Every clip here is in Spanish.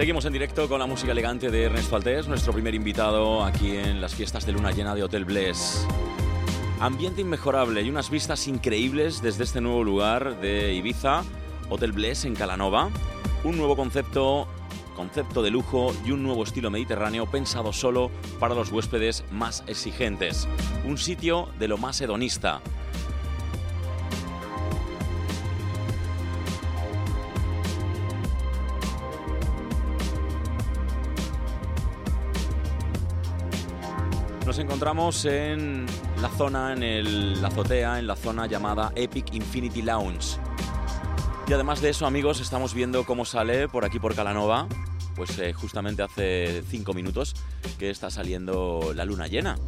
Seguimos en directo con la música elegante de Ernesto Altés, nuestro primer invitado aquí en las fiestas de luna llena de Hotel Bless. Ambiente inmejorable y unas vistas increíbles desde este nuevo lugar de Ibiza, Hotel Bless en Calanova. Un nuevo concepto, concepto de lujo y un nuevo estilo mediterráneo pensado solo para los huéspedes más exigentes. Un sitio de lo más hedonista. Encontramos en la zona, en la azotea, en la zona llamada Epic Infinity Lounge. Y además de eso, amigos, estamos viendo cómo sale por aquí por Calanova, pues eh, justamente hace cinco minutos que está saliendo la luna llena.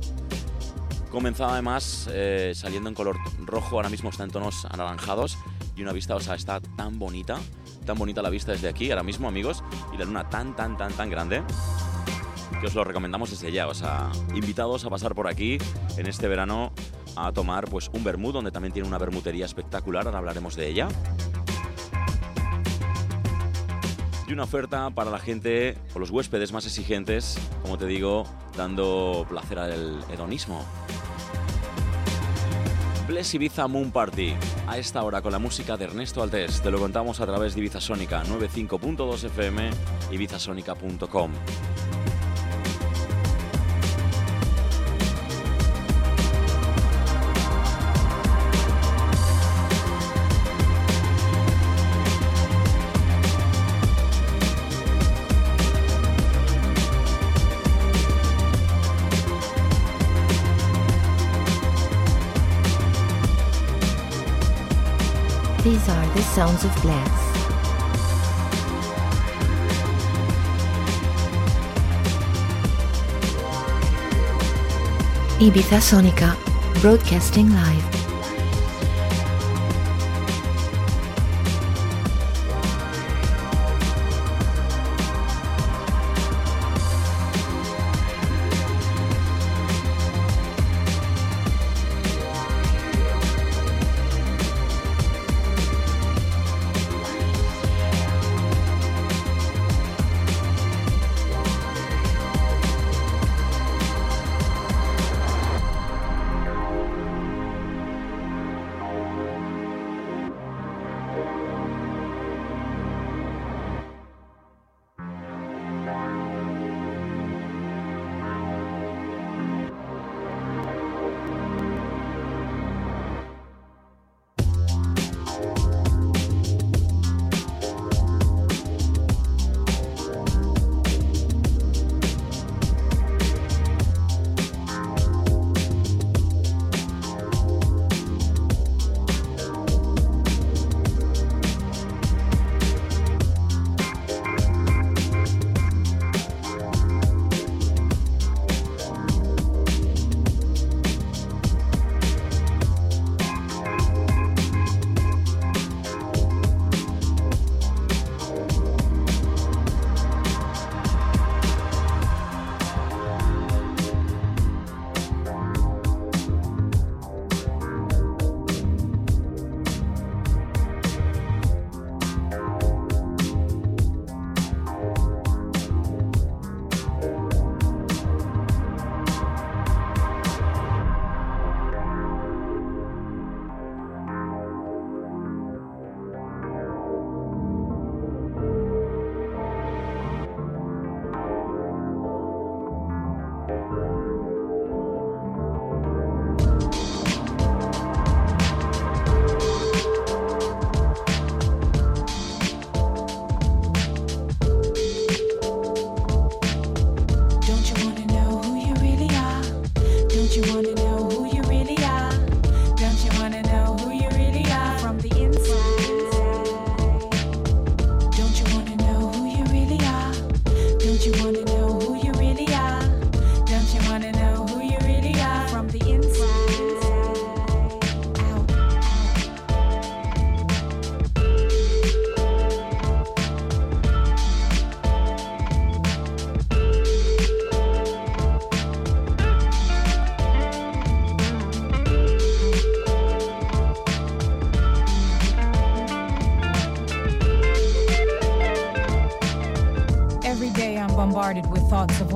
Comenzaba además eh, saliendo en color rojo, ahora mismo está en tonos anaranjados y una vista, o sea, está tan bonita, tan bonita la vista desde aquí, ahora mismo, amigos, y la luna tan, tan, tan, tan grande que os lo recomendamos desde ya. O sea, invitados a pasar por aquí en este verano a tomar pues un vermut, donde también tiene una bermutería espectacular, ahora hablaremos de ella. Y una oferta para la gente o los huéspedes más exigentes, como te digo, dando placer al hedonismo. Bless Ibiza Moon Party, a esta hora con la música de Ernesto Altés. Te lo contamos a través de Ibiza Sónica 95.2 FM, ibizasonica.com. These are the sounds of Bless. Ibiza Sonica, broadcasting live.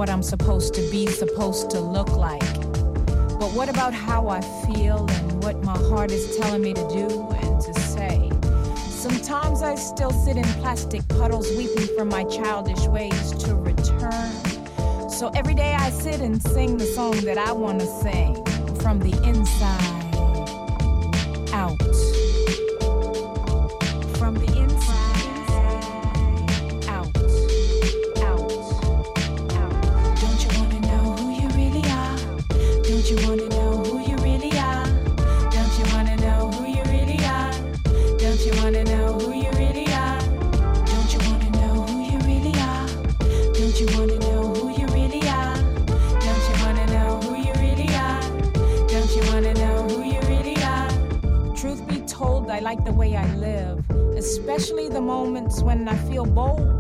what I'm supposed to be, supposed to look like. But what about how I feel and what my heart is telling me to do and to say? Sometimes I still sit in plastic puddles weeping for my childish ways to return. So every day I sit and sing the song that I want to sing from the inside. bowl.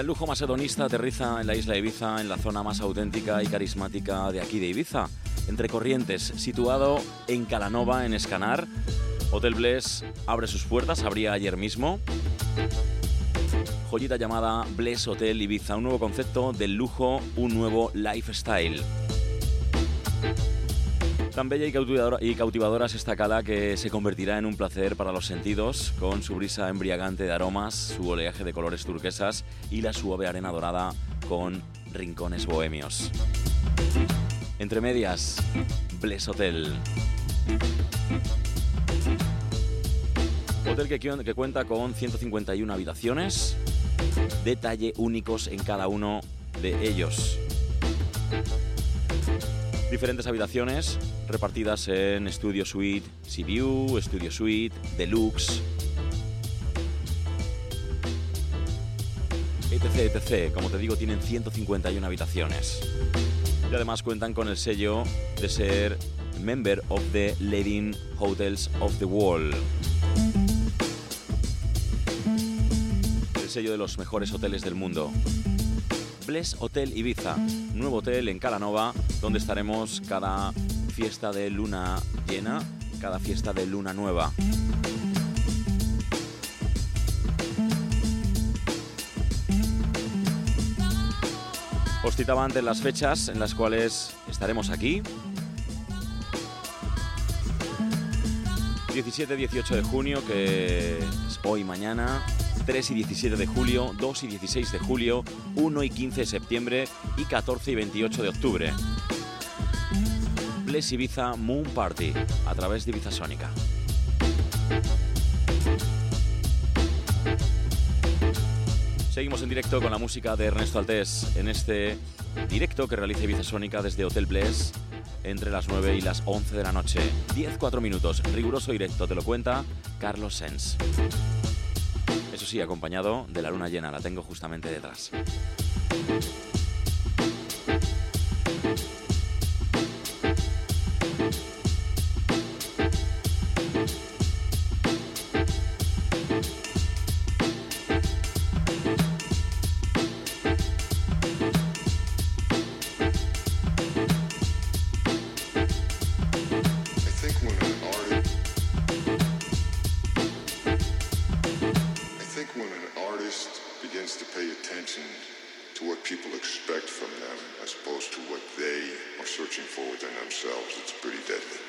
El lujo macedonista aterriza en la isla de Ibiza, en la zona más auténtica y carismática de aquí de Ibiza, entre Corrientes, situado en Calanova, en Escanar. Hotel Bless abre sus puertas, abría ayer mismo. Joyita llamada Bless Hotel Ibiza, un nuevo concepto del lujo, un nuevo lifestyle. Tan bella y cautivadora, es esta cala que se convertirá en un placer para los sentidos, con su brisa embriagante de aromas, su oleaje de colores turquesas y la suave arena dorada con rincones bohemios. Entre medias, Bless Hotel. Hotel que, que cuenta con 151 habitaciones, detalle únicos en cada uno de ellos. Diferentes habitaciones repartidas en Studio Suite Sea Studio Suite, Deluxe, etc, etc. Como te digo, tienen 151 habitaciones. Y además cuentan con el sello de ser member of the leading hotels of the world. El sello de los mejores hoteles del mundo. Bless Hotel Ibiza, nuevo hotel en Calanova, donde estaremos cada fiesta de luna llena, cada fiesta de luna nueva. Os citaba antes las fechas en las cuales estaremos aquí. 17-18 de junio, que es hoy mañana, 3 y 17 de julio, 2 y 16 de julio, 1 y 15 de septiembre y 14 y 28 de octubre. Bless Ibiza Moon Party a través de Ibiza Sónica. Seguimos en directo con la música de Ernesto Altés en este directo que realiza Ibiza Sónica desde Hotel Bless entre las 9 y las 11 de la noche. 10-4 minutos, riguroso directo, te lo cuenta Carlos Sens. Eso sí, acompañado de la luna llena, la tengo justamente detrás. When an artist begins to pay attention to what people expect from them as opposed to what they are searching for within themselves, it's pretty deadly.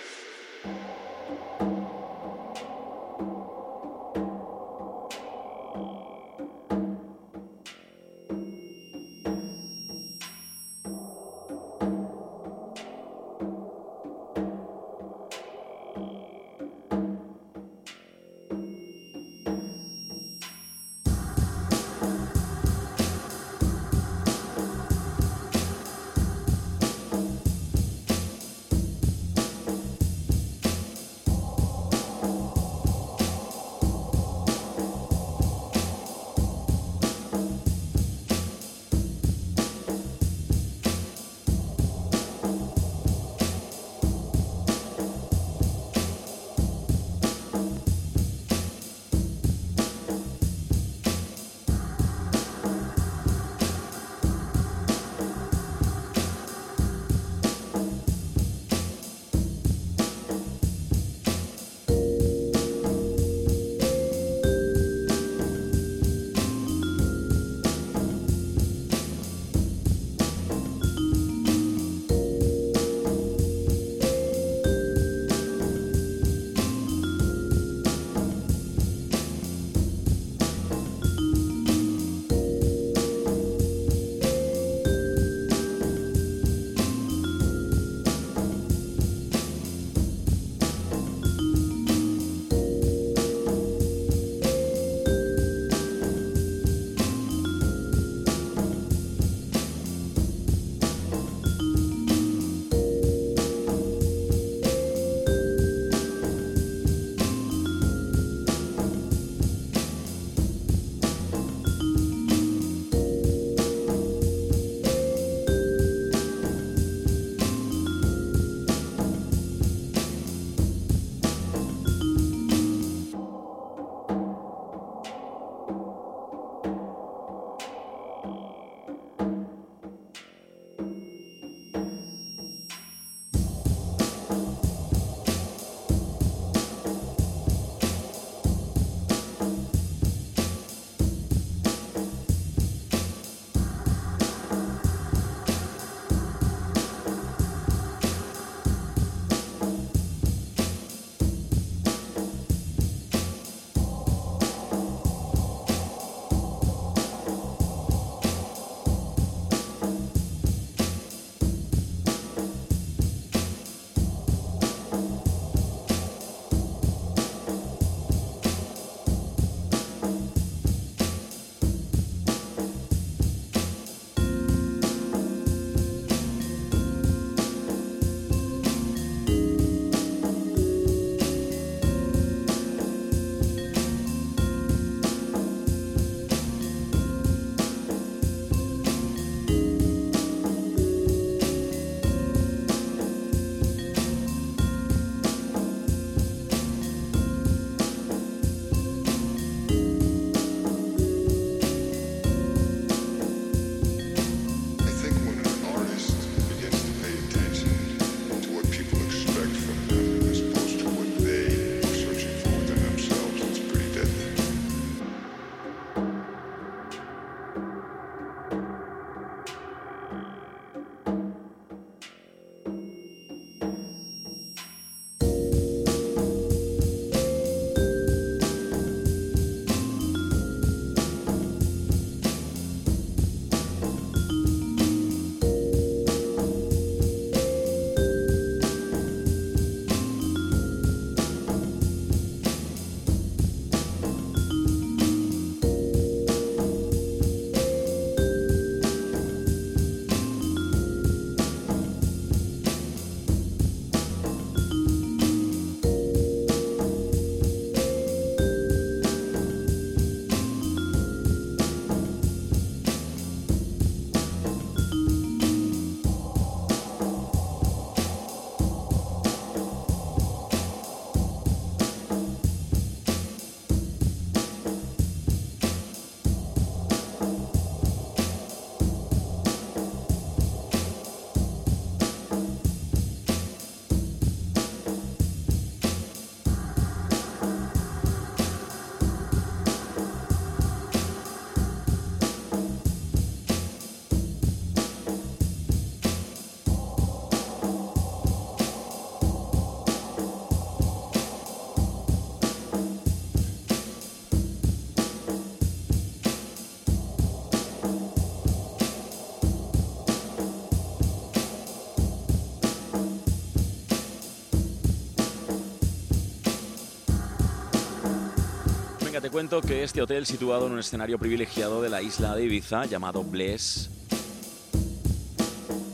Te cuento que este hotel situado en un escenario privilegiado de la isla de Ibiza llamado Bless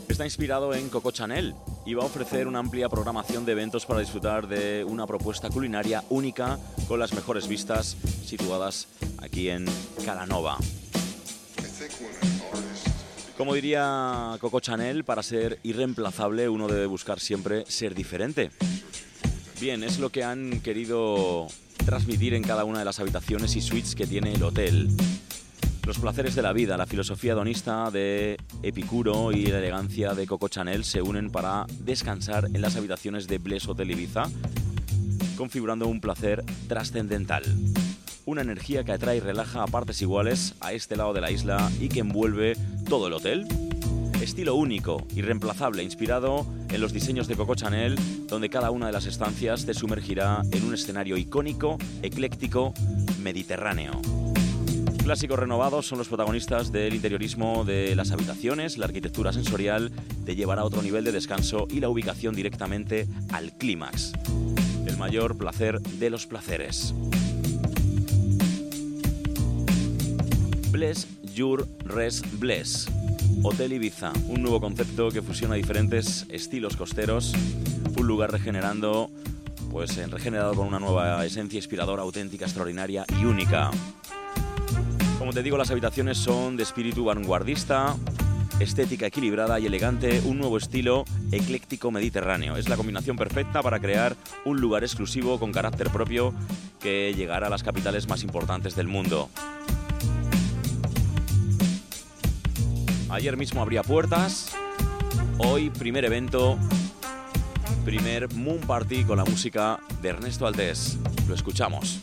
está inspirado en Coco Chanel y va a ofrecer una amplia programación de eventos para disfrutar de una propuesta culinaria única con las mejores vistas situadas aquí en Calanova. Como diría Coco Chanel, para ser irreemplazable uno debe buscar siempre ser diferente. Bien, es lo que han querido transmitir en cada una de las habitaciones y suites que tiene el hotel. Los placeres de la vida, la filosofía hedonista de Epicuro y la elegancia de Coco Chanel se unen para descansar en las habitaciones de Bless Hotel Ibiza, configurando un placer trascendental. Una energía que atrae y relaja a partes iguales a este lado de la isla y que envuelve todo el hotel. Estilo único, irreemplazable, inspirado en los diseños de Coco Chanel, donde cada una de las estancias te sumergirá en un escenario icónico, ecléctico, mediterráneo. Clásicos renovados son los protagonistas del interiorismo de las habitaciones, la arquitectura sensorial te llevará a otro nivel de descanso y la ubicación directamente al clímax. El mayor placer de los placeres. Bless Your Rest Bless. Hotel Ibiza, un nuevo concepto que fusiona diferentes estilos costeros, un lugar regenerando, pues en regenerado con una nueva esencia inspiradora, auténtica, extraordinaria y única. Como te digo, las habitaciones son de espíritu vanguardista, estética equilibrada y elegante, un nuevo estilo ecléctico mediterráneo. Es la combinación perfecta para crear un lugar exclusivo con carácter propio que llegará a las capitales más importantes del mundo. Ayer mismo abría puertas, hoy primer evento, primer Moon Party con la música de Ernesto Aldés. Lo escuchamos.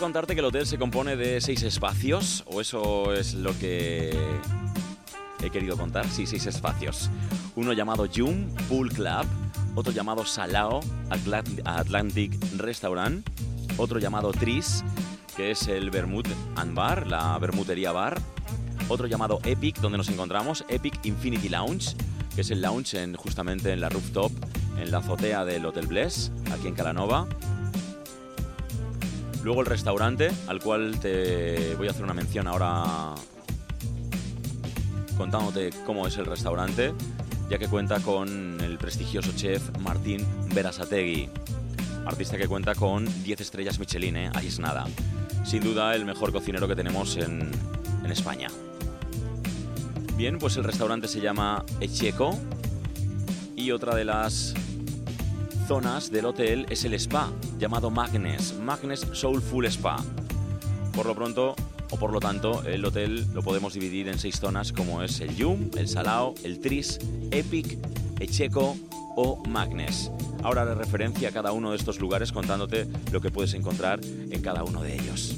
Contarte que el hotel se compone de seis espacios, o eso es lo que he querido contar, sí, seis espacios. Uno llamado Jum Pool Club, otro llamado Salao Atlant- Atlantic Restaurant, otro llamado Tris, que es el Bermud and Bar, la bermutería bar, otro llamado Epic, donde nos encontramos, Epic Infinity Lounge, que es el lounge en, justamente en la rooftop, en la azotea del Hotel Bless, aquí en Calanova. Luego el restaurante, al cual te voy a hacer una mención ahora contándote cómo es el restaurante, ya que cuenta con el prestigioso chef Martín Berasategui, artista que cuenta con 10 estrellas Michelin, ¿eh? ahí es nada. Sin duda el mejor cocinero que tenemos en, en España. Bien, pues el restaurante se llama Echeco y otra de las zonas del hotel es el spa, llamado Magnes, Magnes Soulful Spa. Por lo pronto, o por lo tanto, el hotel lo podemos dividir en seis zonas como es el Yum, el Salao, el Tris, Epic, Echeco o Magnes. Ahora haré referencia a cada uno de estos lugares contándote lo que puedes encontrar en cada uno de ellos.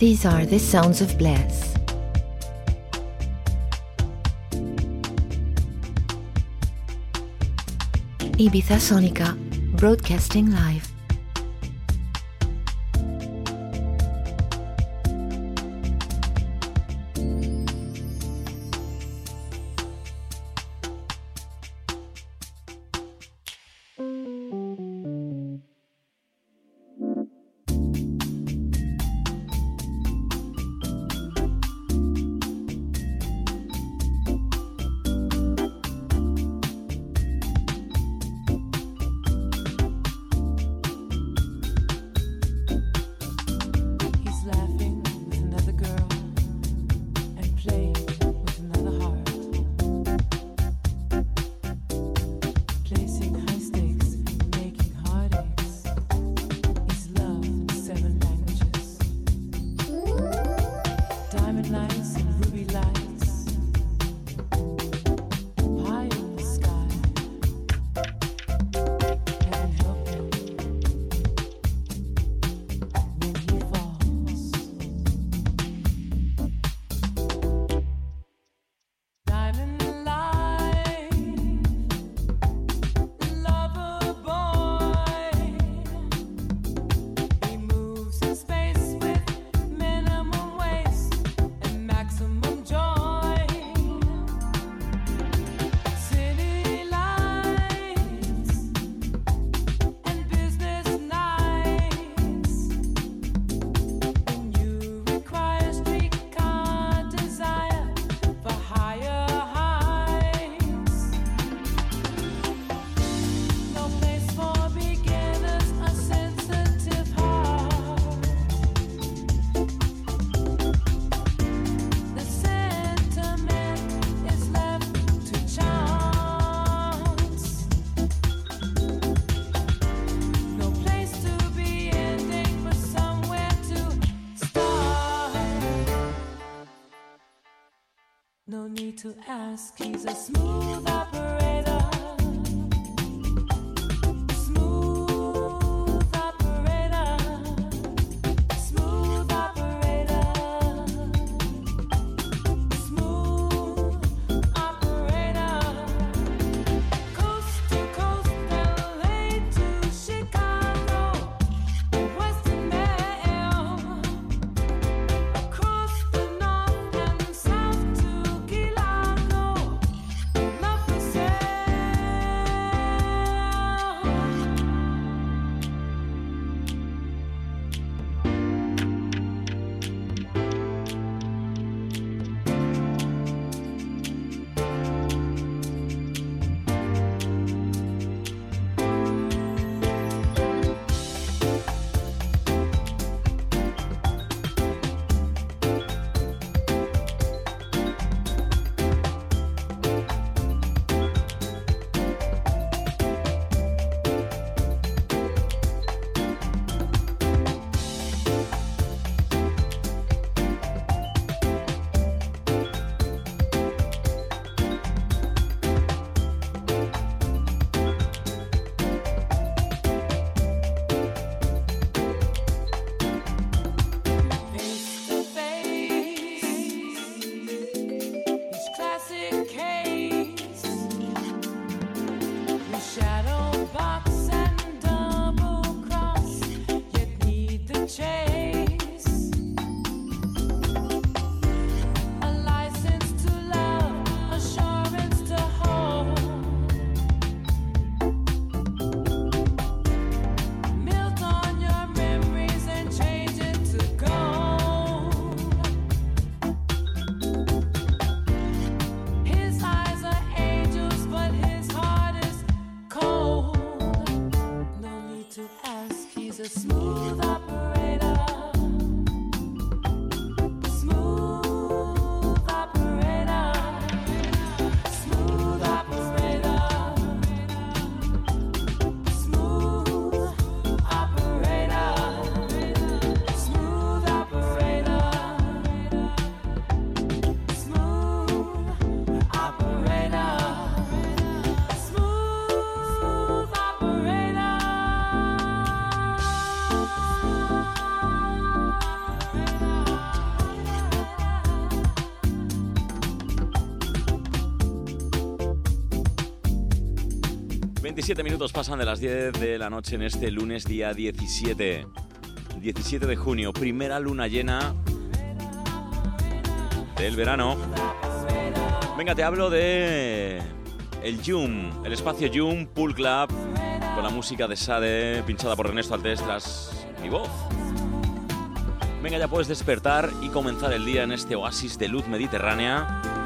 These are the sounds of bliss. Ibiza Sonica, broadcasting live. ask. He's a smooth. 27 minutos pasan de las 10 de la noche en este lunes día 17. 17 de junio, primera luna llena del verano. Venga, te hablo de el Yum, el espacio Yum Pool Club con la música de Sade pinchada por Ernesto Altés mi voz. Venga, ya puedes despertar y comenzar el día en este oasis de luz mediterránea.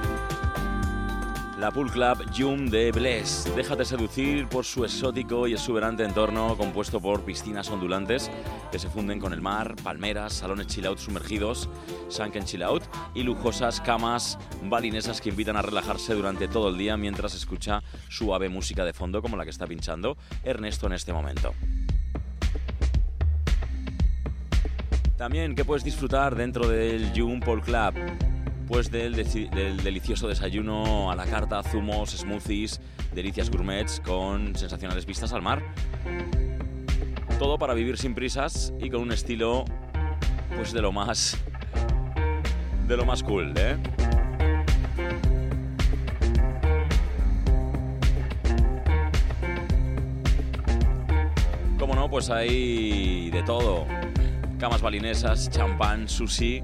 La Pool Club Yum de Bless. Déjate seducir por su exótico y exuberante entorno compuesto por piscinas ondulantes que se funden con el mar, palmeras, salones chill out sumergidos, sunken chill out y lujosas camas balinesas que invitan a relajarse durante todo el día mientras escucha suave música de fondo como la que está pinchando Ernesto en este momento. También que puedes disfrutar dentro del Yum Pool Club del, deci- del delicioso desayuno a la carta, zumos, smoothies, delicias gourmets con sensacionales vistas al mar. Todo para vivir sin prisas y con un estilo pues de lo más de lo más cool, ¿eh? Como no, pues hay de todo. Camas balinesas, champán, sushi,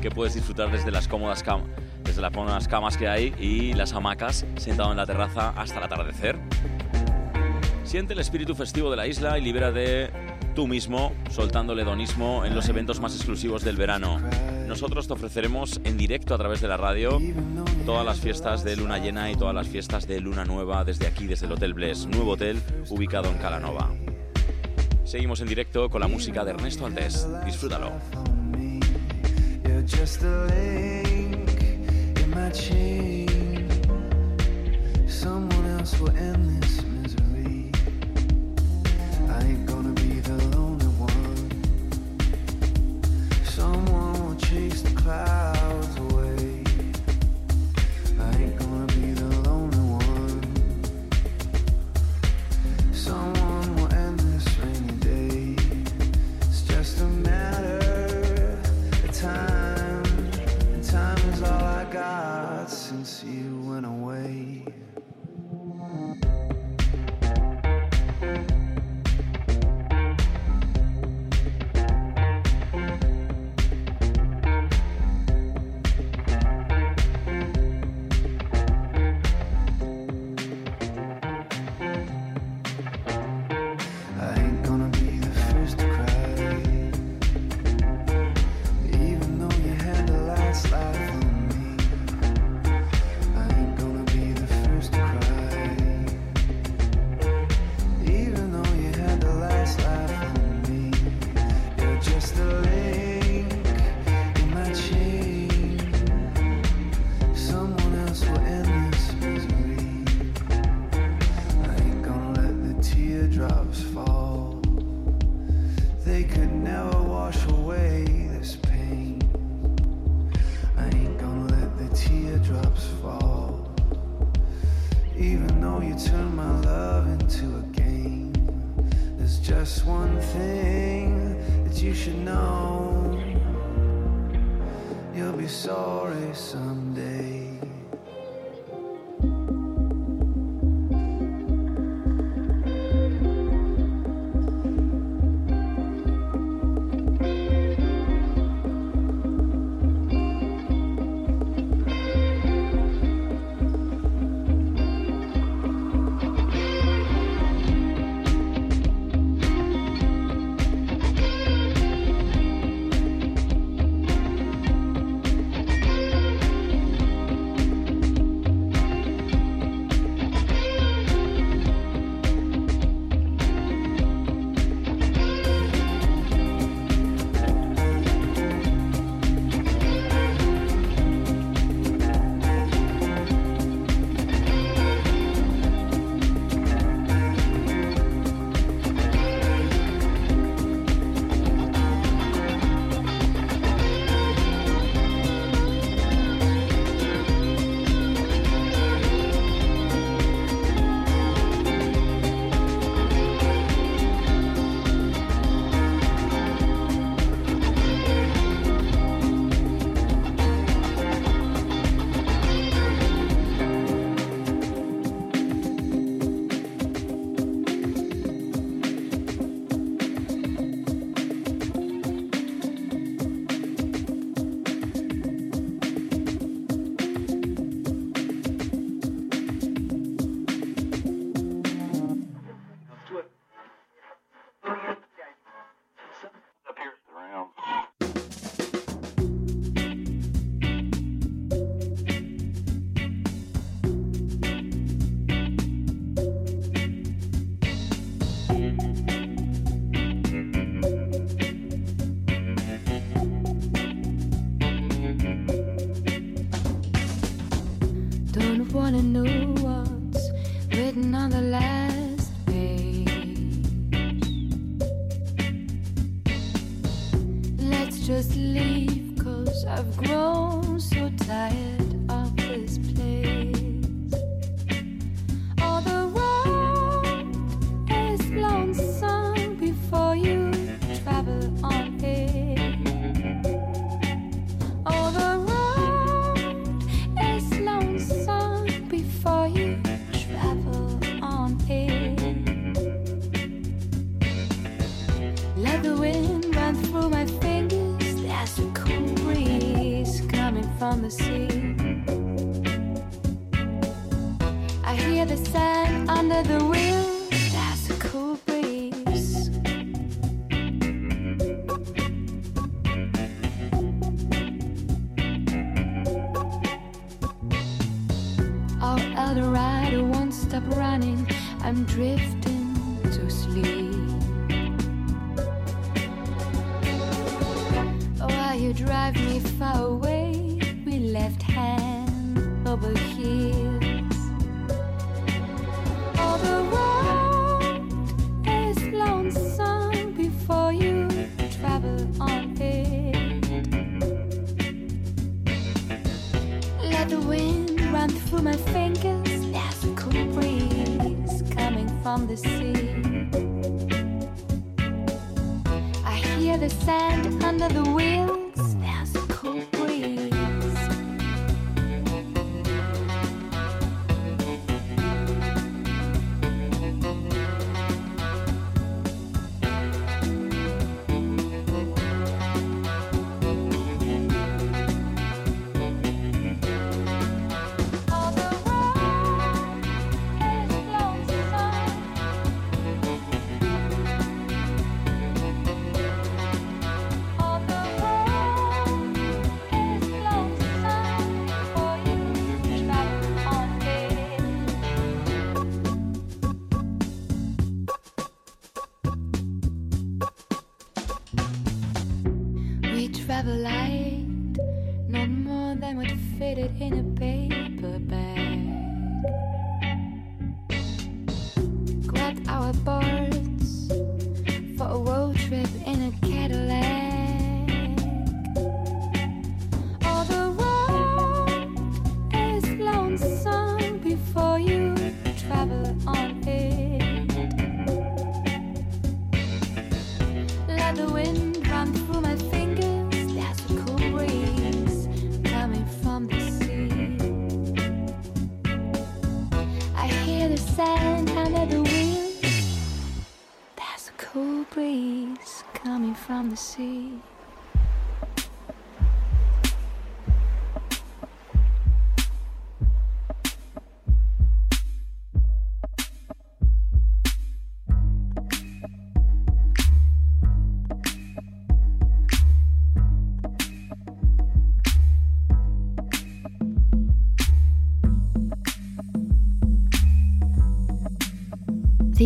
que puedes disfrutar desde las cómodas cam- desde las cómodas camas que hay y las hamacas sentado en la terraza hasta el atardecer. Siente el espíritu festivo de la isla y libérate tú mismo soltando el hedonismo en los eventos más exclusivos del verano. Nosotros te ofreceremos en directo a través de la radio todas las fiestas de luna llena y todas las fiestas de luna nueva desde aquí, desde el Hotel Bless, nuevo hotel ubicado en Calanova. Seguimos en directo con la música de Ernesto Altés. Disfrútalo. Just a link in my chain. Someone else will end this misery. I ain't gonna be the lonely one. Someone will chase the you.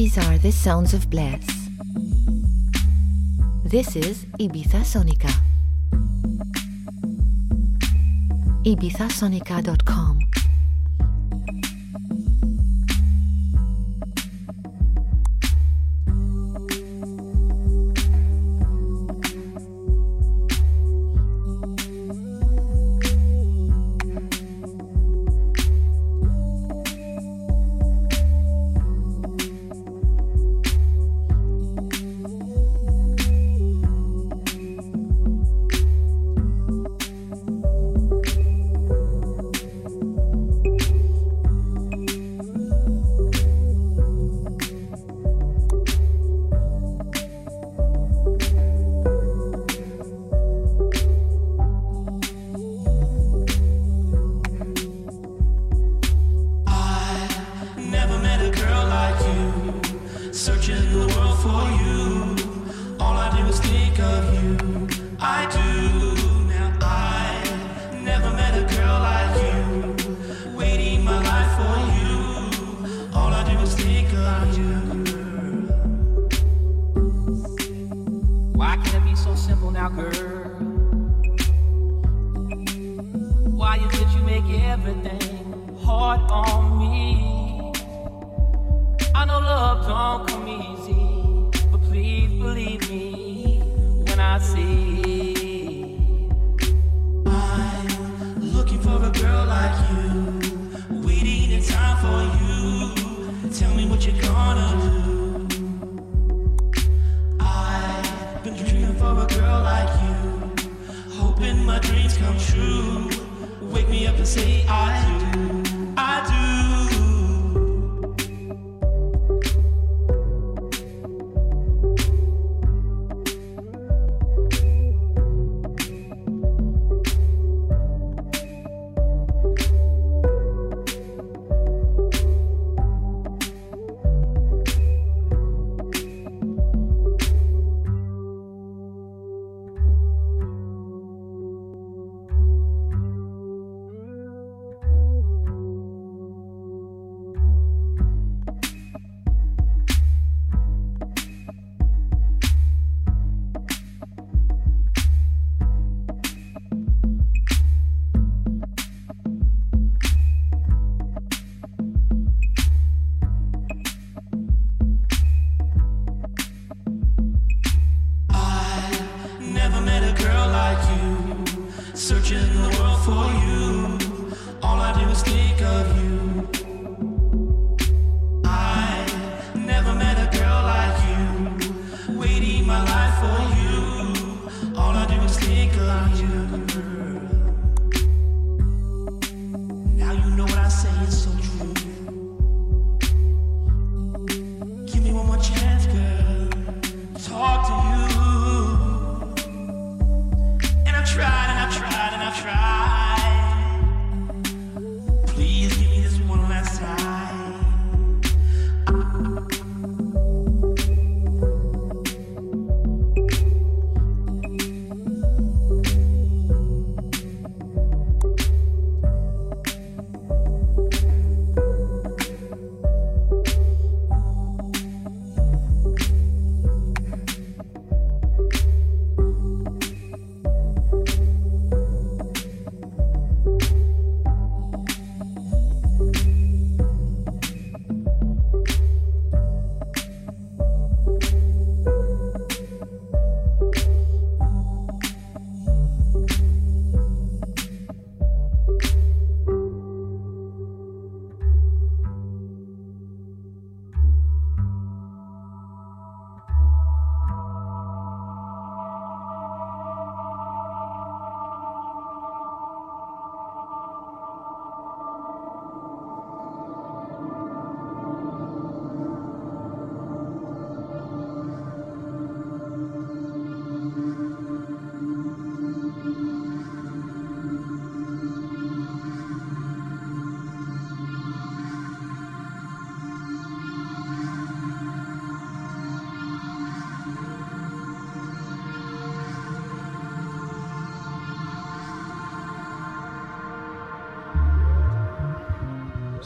These are the sounds of bliss. This is Ibiza Sonica. ibizasonica.com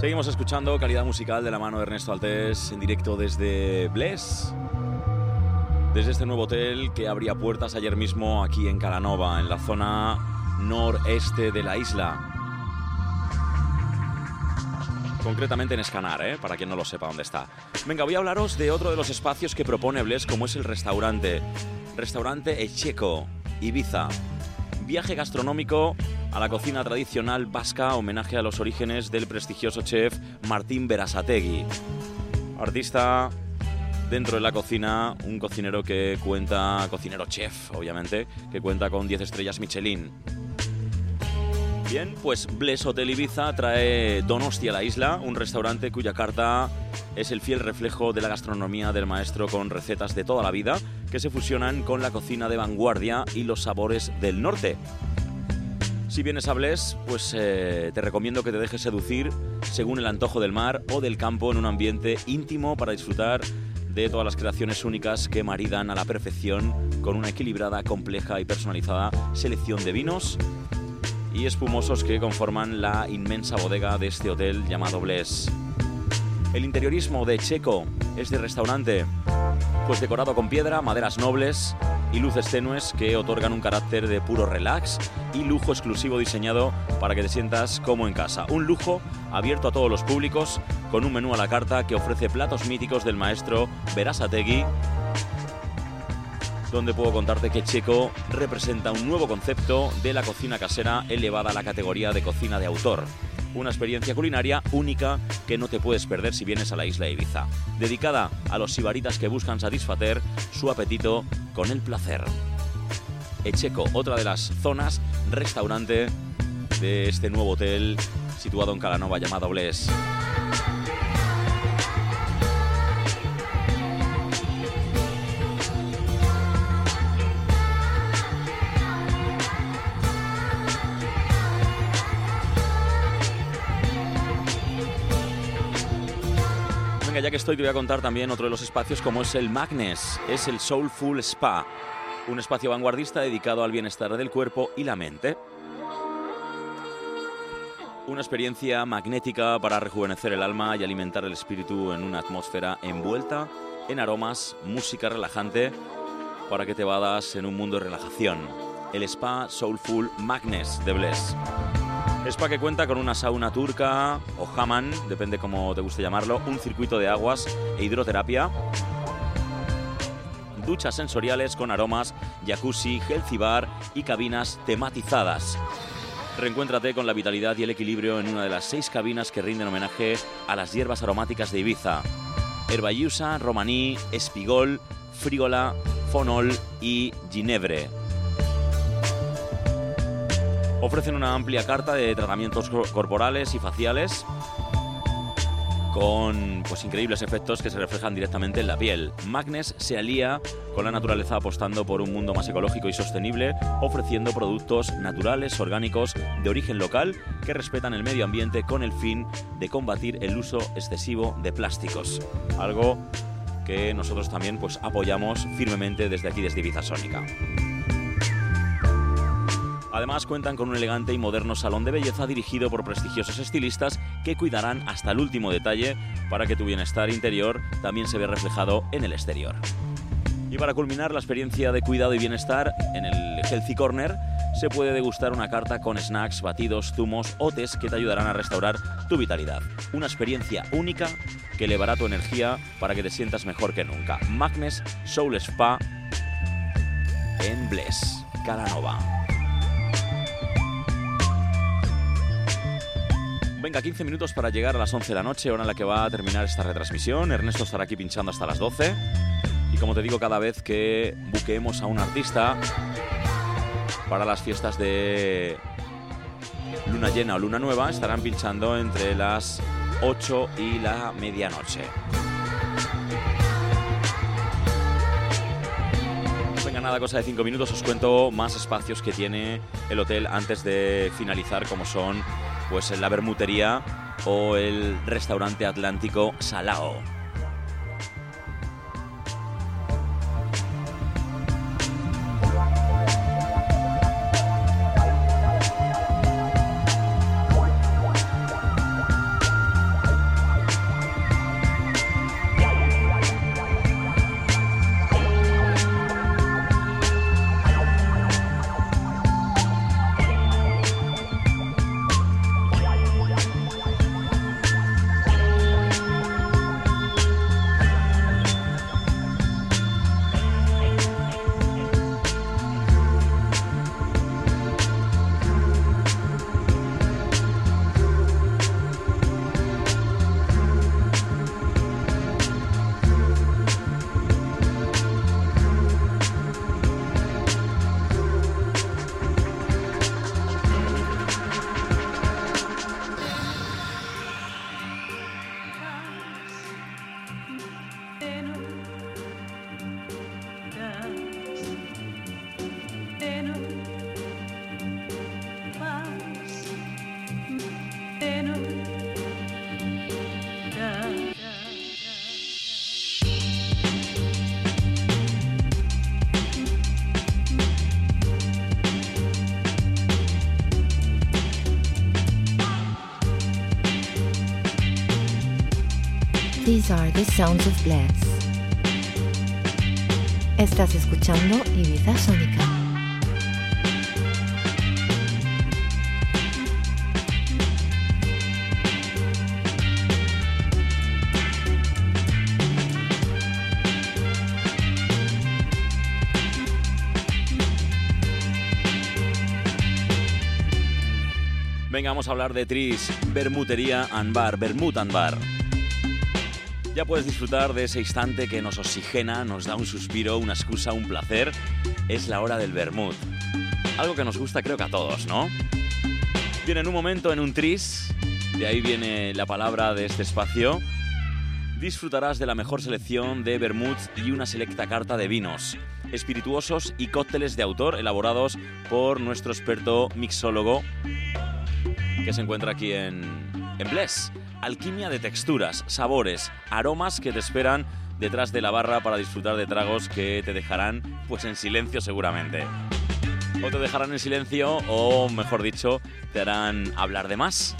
Seguimos escuchando calidad musical de la mano de Ernesto Altés en directo desde Bless. Desde este nuevo hotel que abría puertas ayer mismo aquí en Calanova, en la zona noreste de la isla. Concretamente en Escanar, ¿eh? para quien no lo sepa dónde está. Venga, voy a hablaros de otro de los espacios que propone Bless, como es el restaurante. Restaurante Echeco, Ibiza. Viaje gastronómico a la cocina tradicional vasca, homenaje a los orígenes del prestigioso chef Martín Berasategui. Artista dentro de la cocina, un cocinero que cuenta, cocinero chef, obviamente, que cuenta con 10 estrellas Michelin. Bien, pues Bless Hotel Ibiza trae Donostia a la isla, un restaurante cuya carta es el fiel reflejo de la gastronomía del maestro con recetas de toda la vida que se fusionan con la cocina de vanguardia y los sabores del norte. Si vienes a Bless, pues eh, te recomiendo que te dejes seducir según el antojo del mar o del campo en un ambiente íntimo para disfrutar de todas las creaciones únicas que maridan a la perfección con una equilibrada, compleja y personalizada selección de vinos y espumosos que conforman la inmensa bodega de este hotel llamado Bless. El interiorismo de Checo es de restaurante, pues decorado con piedra, maderas nobles, y luces tenues que otorgan un carácter de puro relax y lujo exclusivo diseñado para que te sientas como en casa. Un lujo abierto a todos los públicos con un menú a la carta que ofrece platos míticos del maestro Berasategui donde puedo contarte que Checo representa un nuevo concepto de la cocina casera elevada a la categoría de cocina de autor. Una experiencia culinaria única que no te puedes perder si vienes a la isla Ibiza, dedicada a los sibaritas que buscan satisfacer su apetito con el placer. Echeco, otra de las zonas restaurante de este nuevo hotel situado en Calanova llamado Bless. Venga, ya que estoy, te voy a contar también otro de los espacios como es el Magnes, es el Soulful Spa, un espacio vanguardista dedicado al bienestar del cuerpo y la mente. Una experiencia magnética para rejuvenecer el alma y alimentar el espíritu en una atmósfera envuelta en aromas, música relajante para que te vadas en un mundo de relajación. El Spa Soulful Magnes de Bless. Spa que cuenta con una sauna turca o hammam, depende cómo te guste llamarlo, un circuito de aguas e hidroterapia, duchas sensoriales con aromas, jacuzzi, healthy bar y cabinas tematizadas. Reencuéntrate con la vitalidad y el equilibrio en una de las seis cabinas que rinden homenaje a las hierbas aromáticas de Ibiza. Herbayusa, romaní, espigol, frígola, fonol y ginebre. Ofrecen una amplia carta de tratamientos co- corporales y faciales con pues increíbles efectos que se reflejan directamente en la piel. Magnes se alía con la naturaleza apostando por un mundo más ecológico y sostenible, ofreciendo productos naturales, orgánicos, de origen local, que respetan el medio ambiente con el fin de combatir el uso excesivo de plásticos. Algo que nosotros también pues apoyamos firmemente desde aquí desde Ibiza Sónica. Además cuentan con un elegante y moderno salón de belleza dirigido por prestigiosos estilistas que cuidarán hasta el último detalle para que tu bienestar interior también se vea reflejado en el exterior. Y para culminar la experiencia de cuidado y bienestar en el Healthy Corner se puede degustar una carta con snacks, batidos, zumos o tés que te ayudarán a restaurar tu vitalidad. Una experiencia única que elevará tu energía para que te sientas mejor que nunca. Magnes Soul Spa en Bless, Calanova. Venga, 15 minutos para llegar a las 11 de la noche, hora en la que va a terminar esta retransmisión. Ernesto estará aquí pinchando hasta las 12. Y como te digo, cada vez que buqueemos a un artista para las fiestas de luna llena o luna nueva, estarán pinchando entre las 8 y la medianoche. Venga, nada, cosa de 5 minutos, os cuento más espacios que tiene el hotel antes de finalizar, como son pues la bermutería o el restaurante atlántico Salao. Sounds of Bless. Estás escuchando Ibiza Sónica. Venga, vamos a hablar de Tris, Bermutería and Bar, Bermud and Bar. Ya puedes disfrutar de ese instante que nos oxigena, nos da un suspiro, una excusa, un placer. Es la hora del Bermud. Algo que nos gusta creo que a todos, ¿no? Bien, en un momento en un Tris, de ahí viene la palabra de este espacio, disfrutarás de la mejor selección de vermuts y una selecta carta de vinos, espirituosos y cócteles de autor elaborados por nuestro experto mixólogo que se encuentra aquí en, en Bless. Alquimia de texturas, sabores, aromas que te esperan detrás de la barra para disfrutar de tragos que te dejarán pues en silencio seguramente. O te dejarán en silencio o, mejor dicho, te harán hablar de más.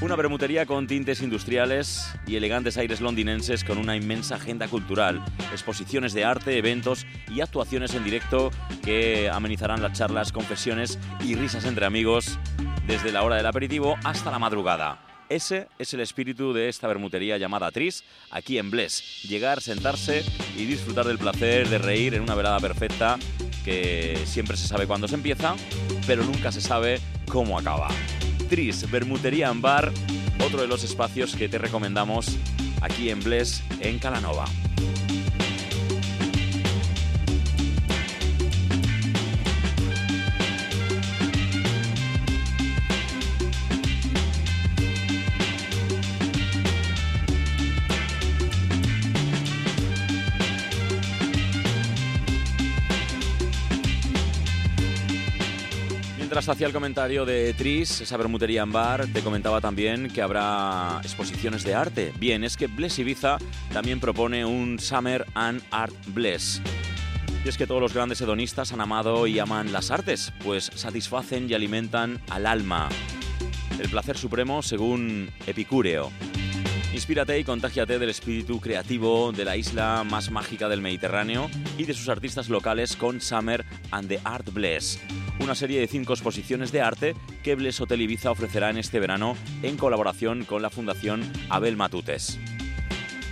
Una bermutería con tintes industriales y elegantes aires londinenses con una inmensa agenda cultural, exposiciones de arte, eventos y actuaciones en directo que amenizarán las charlas, confesiones y risas entre amigos desde la hora del aperitivo hasta la madrugada. Ese es el espíritu de esta bermutería llamada Tris, aquí en Bless. Llegar, sentarse y disfrutar del placer de reír en una velada perfecta que siempre se sabe cuándo se empieza, pero nunca se sabe cómo acaba. Tris, Bermutería en Bar, otro de los espacios que te recomendamos aquí en Bless, en Calanova. Mientras hacía el comentario de Tris, esa bermutería en bar, te comentaba también que habrá exposiciones de arte. Bien, es que Bless Ibiza también propone un Summer and Art Bless. Y es que todos los grandes hedonistas han amado y aman las artes, pues satisfacen y alimentan al alma. El placer supremo según Epicúreo. Inspírate y contágiate del espíritu creativo de la isla más mágica del Mediterráneo y de sus artistas locales con Summer and the Art Bless, una serie de cinco exposiciones de arte que Bless Hotel Ibiza ofrecerá en este verano en colaboración con la Fundación Abel Matutes.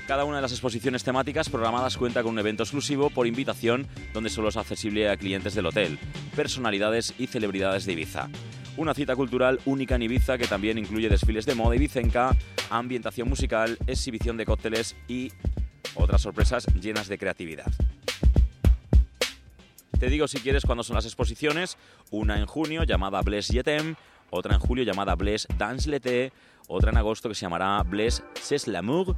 Cada una de las exposiciones temáticas programadas cuenta con un evento exclusivo por invitación donde solo es accesible a clientes del hotel, personalidades y celebridades de Ibiza. Una cita cultural única en Ibiza que también incluye desfiles de moda ibicenca, ambientación musical, exhibición de cócteles y otras sorpresas llenas de creatividad. Te digo si quieres cuándo son las exposiciones, una en junio llamada Bless Yetem, otra en julio llamada Bless Dance L'été, otra en agosto que se llamará Bless C'est l'amour,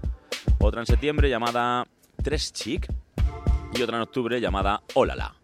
otra en septiembre llamada Tres Chic y otra en octubre llamada Olala.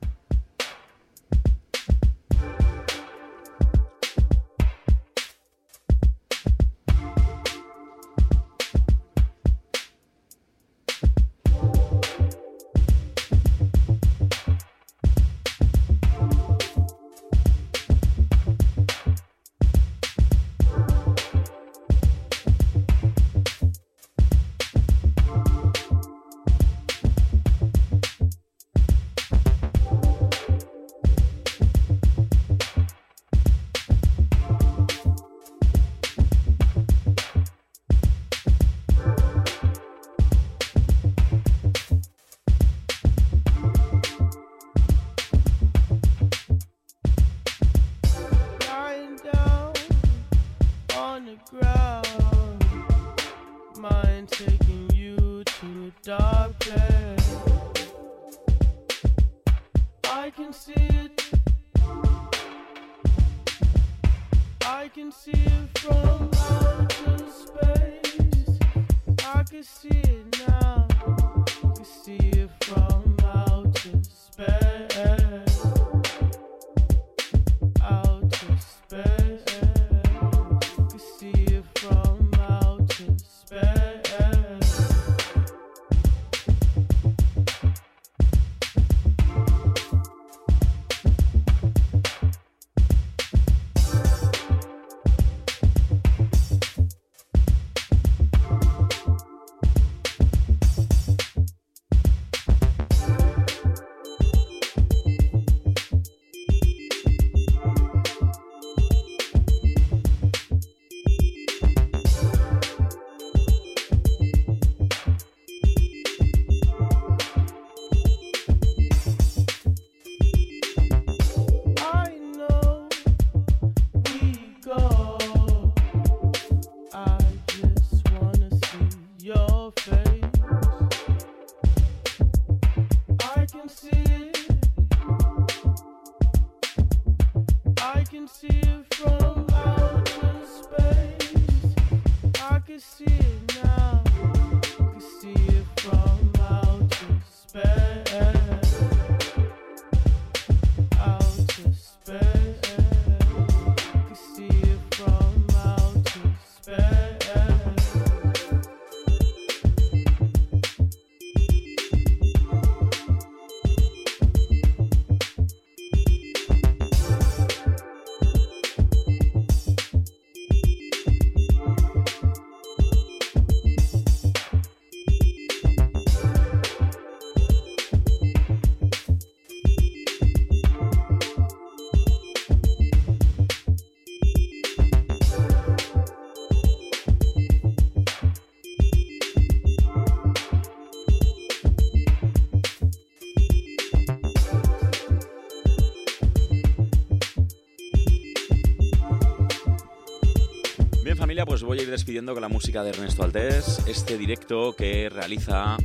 Despidiendo con la música de Ernesto Altés, este directo que realiza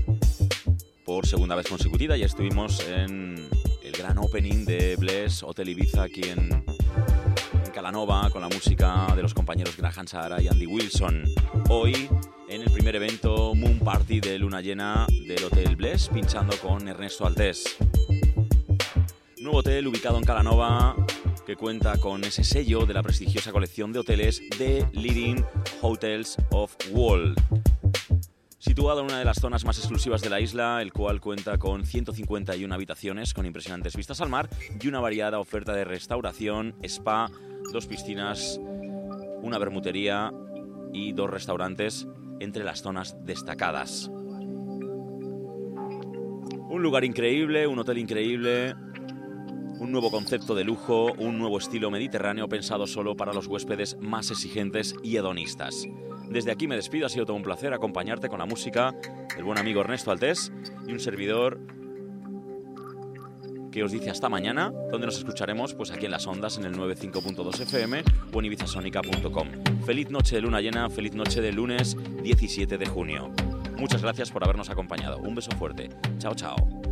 por segunda vez consecutiva. Ya estuvimos en el gran opening de Bless Hotel Ibiza aquí en, en Calanova con la música de los compañeros Graham Sahara y Andy Wilson. Hoy en el primer evento Moon Party de Luna Llena del Hotel Bless, pinchando con Ernesto Altés. Nuevo hotel ubicado en Calanova que cuenta con ese sello de la prestigiosa colección de hoteles de Leading Hotels of World. Situado en una de las zonas más exclusivas de la isla, el cual cuenta con 151 habitaciones con impresionantes vistas al mar y una variada oferta de restauración, spa, dos piscinas, una bermutería y dos restaurantes entre las zonas destacadas. Un lugar increíble, un hotel increíble, un nuevo concepto de lujo, un nuevo estilo mediterráneo pensado solo para los huéspedes más exigentes y hedonistas. Desde aquí me despido, ha sido todo un placer acompañarte con la música del buen amigo Ernesto Altés y un servidor que os dice hasta mañana, donde nos escucharemos pues aquí en las ondas en el 95.2 FM o en ibizasonica.com. Feliz noche de luna llena, feliz noche de lunes 17 de junio. Muchas gracias por habernos acompañado. Un beso fuerte. Chao, chao.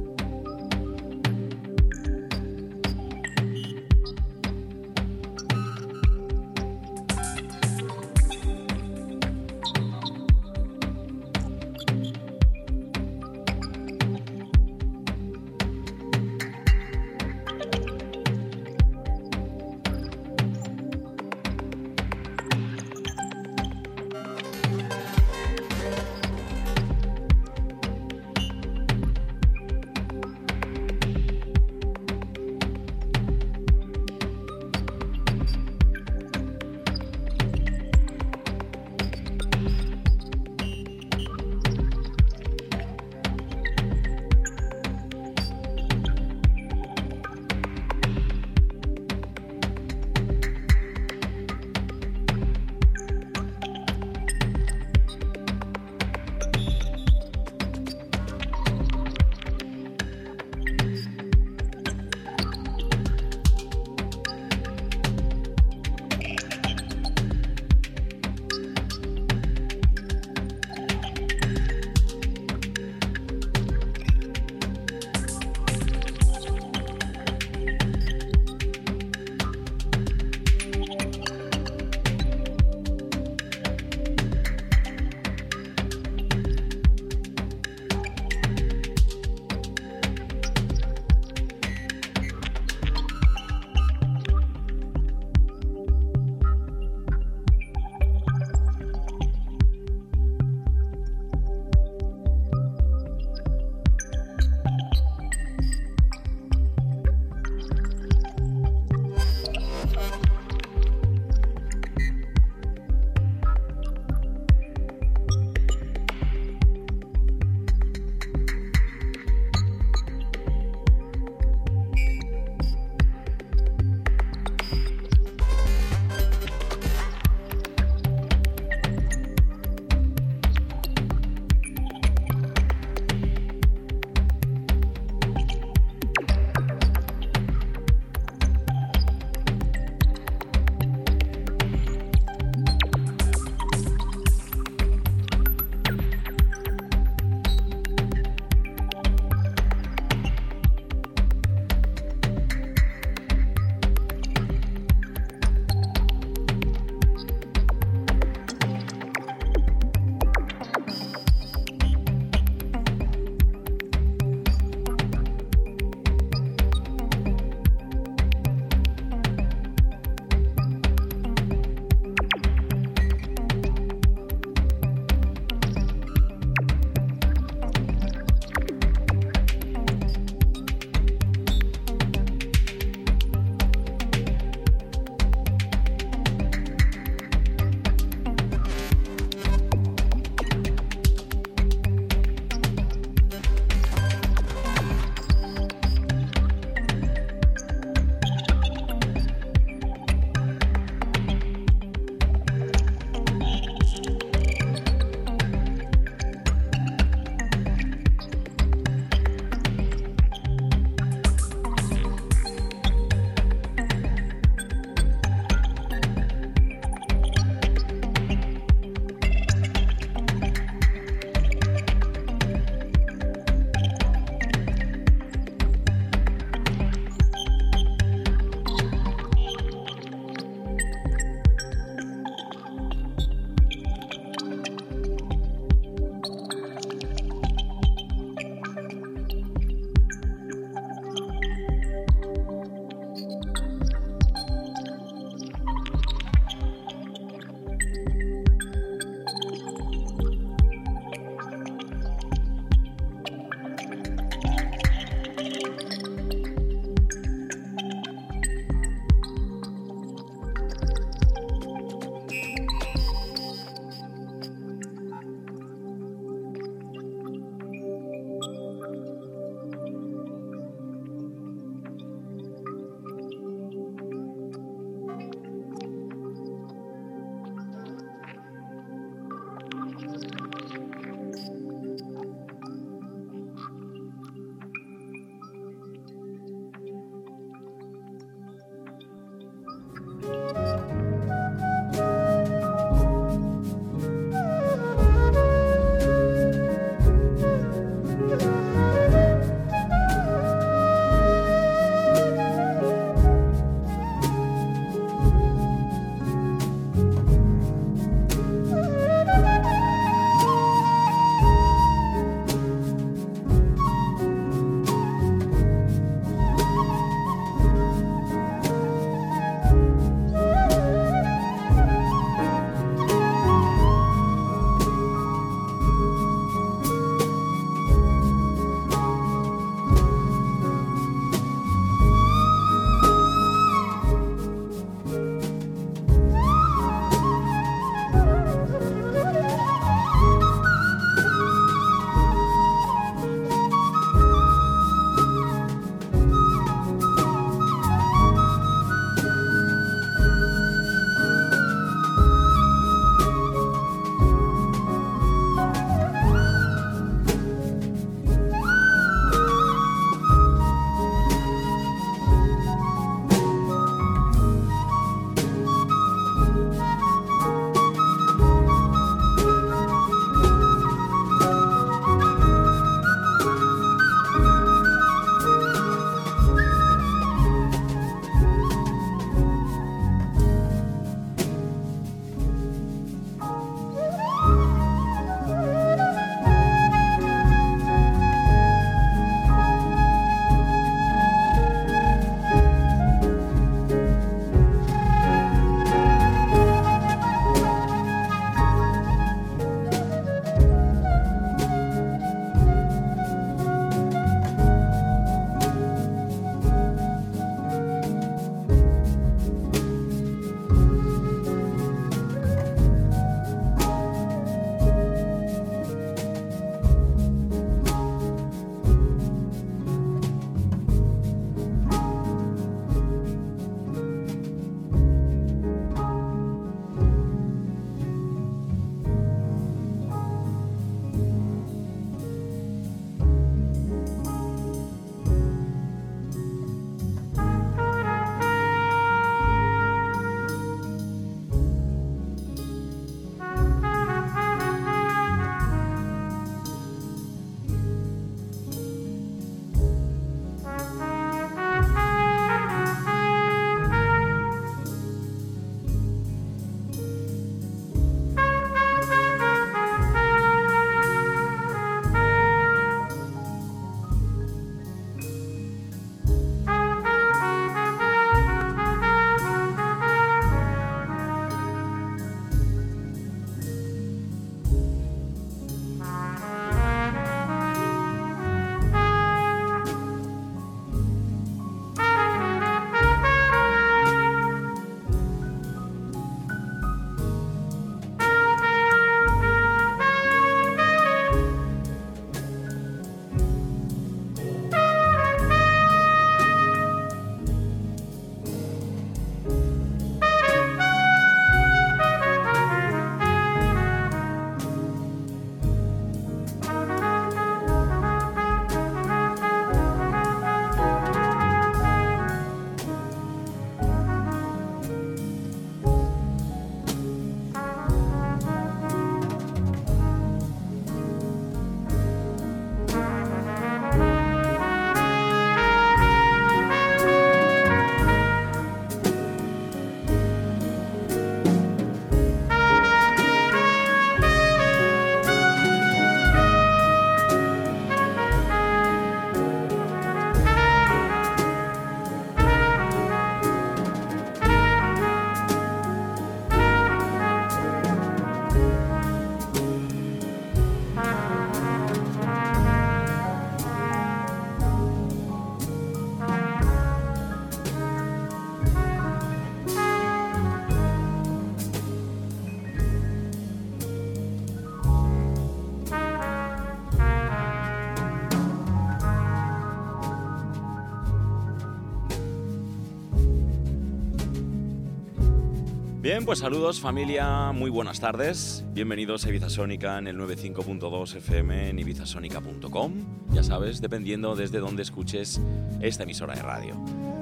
Bien, pues saludos familia, muy buenas tardes. Bienvenidos a Ibiza Sónica en el 95.2 FM en ibizasonica.com. Ya sabes, dependiendo desde donde escuches esta emisora de radio.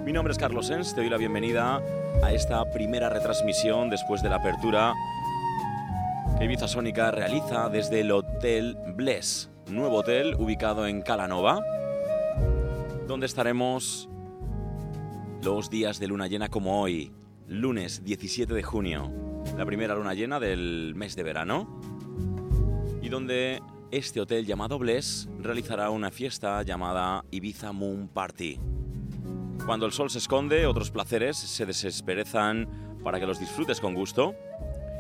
Mi nombre es Carlos Sens, te doy la bienvenida a esta primera retransmisión después de la apertura que Ibiza Sónica realiza desde el Hotel Bless, nuevo hotel ubicado en Calanova, donde estaremos los días de luna llena como hoy, lunes 17 de junio, la primera luna llena del mes de verano, y donde este hotel llamado Bless realizará una fiesta llamada Ibiza Moon Party. Cuando el sol se esconde, otros placeres se desesperezan para que los disfrutes con gusto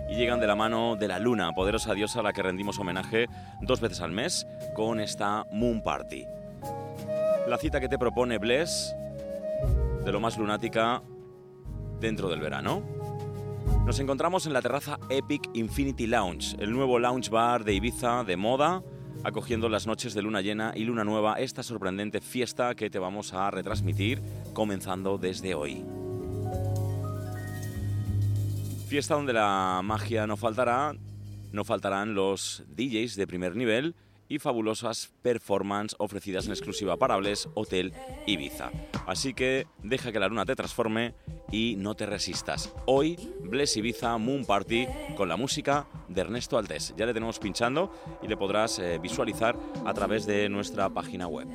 y llegan de la mano de la luna, poderosa diosa a la que rendimos homenaje dos veces al mes con esta Moon Party. La cita que te propone Bless, de lo más lunática dentro del verano. Nos encontramos en la terraza Epic Infinity Lounge, el nuevo lounge bar de Ibiza de moda, acogiendo las noches de luna llena y luna nueva, esta sorprendente fiesta que te vamos a retransmitir comenzando desde hoy. Fiesta donde la magia no faltará, no faltarán los DJs de primer nivel y fabulosas performances ofrecidas en exclusiva para Bless Hotel Ibiza. Así que deja que la luna te transforme y no te resistas. Hoy, Bless Ibiza Moon Party con la música de Ernesto Altés. Ya le tenemos pinchando y le podrás eh, visualizar a través de nuestra página web.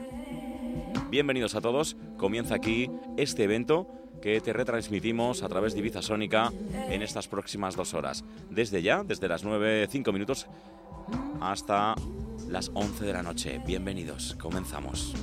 Bienvenidos a todos, comienza aquí este evento que te retransmitimos a través de Ibiza Sónica en estas próximas dos horas. Desde ya, desde las 9.05 minutos hasta las 11 de la noche. Bienvenidos, comenzamos.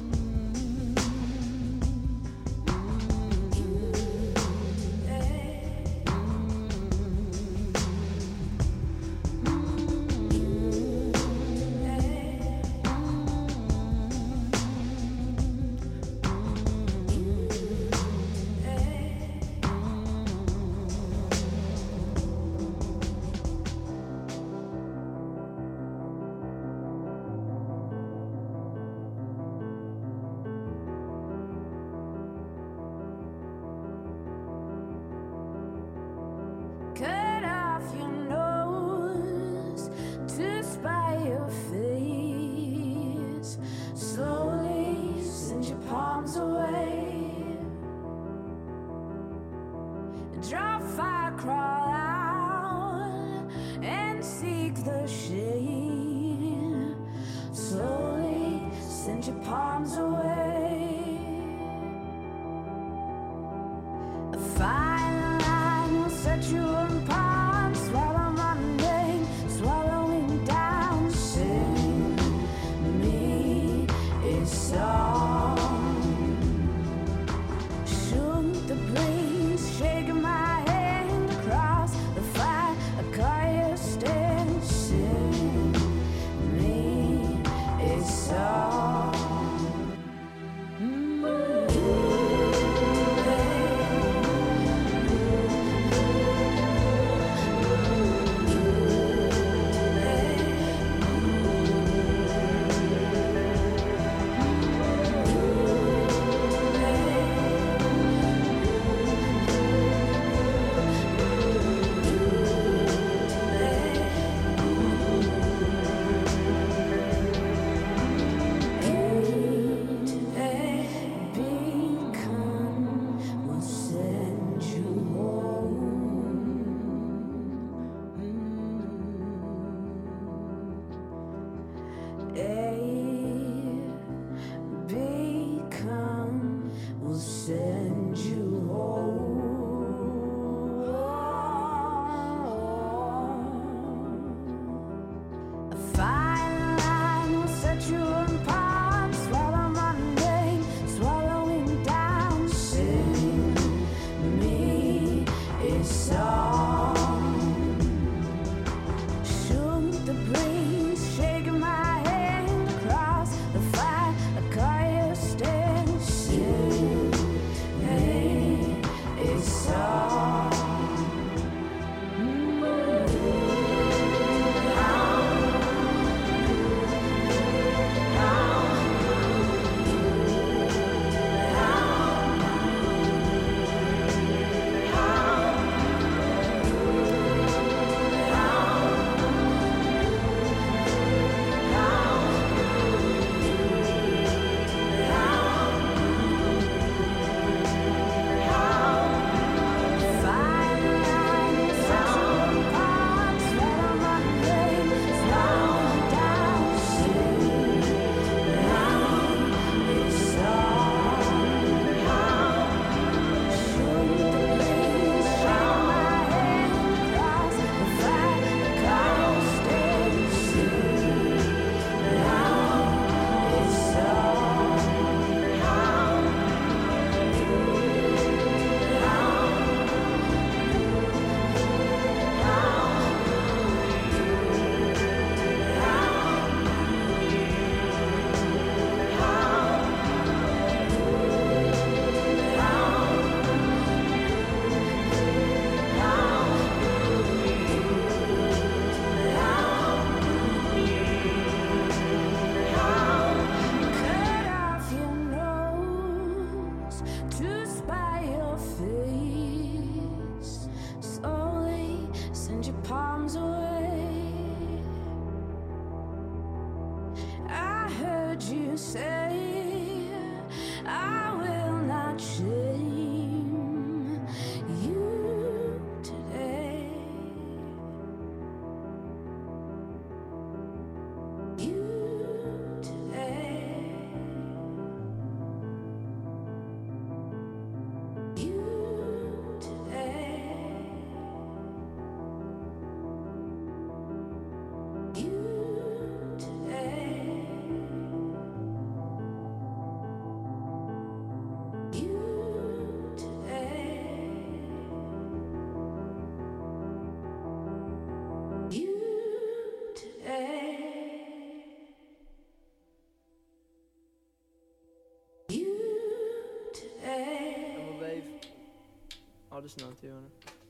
just not doing it.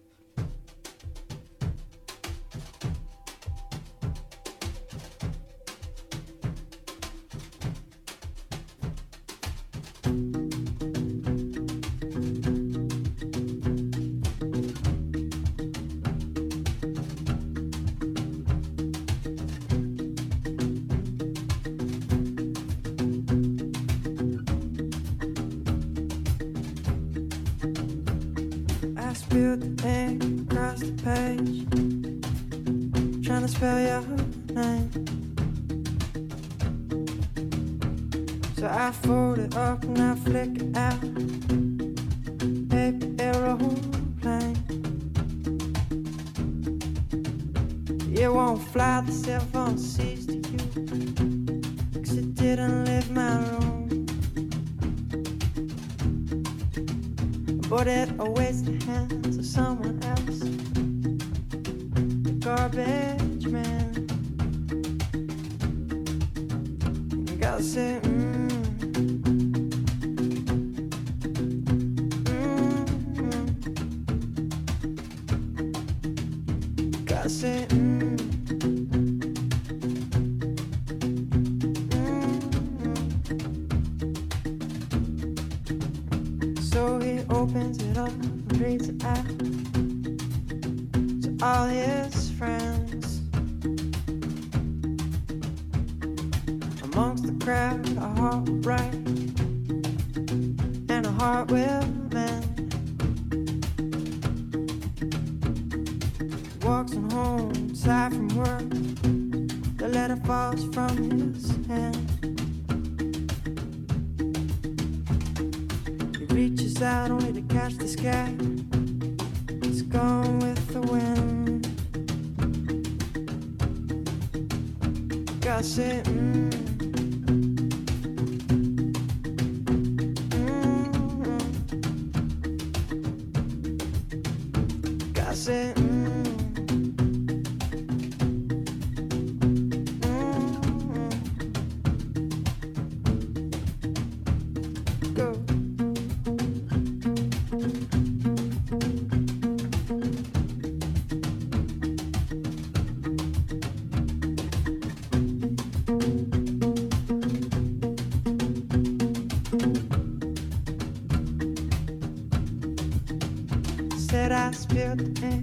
got end.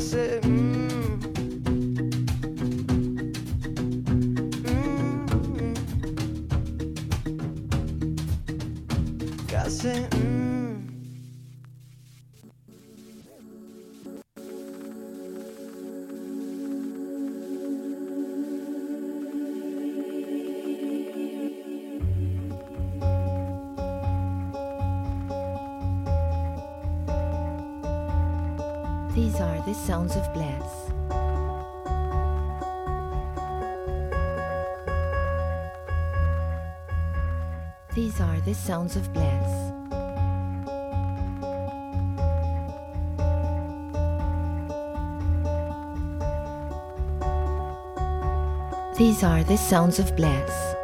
se the sounds of bliss. These are the sounds of bliss. These are the sounds of bliss.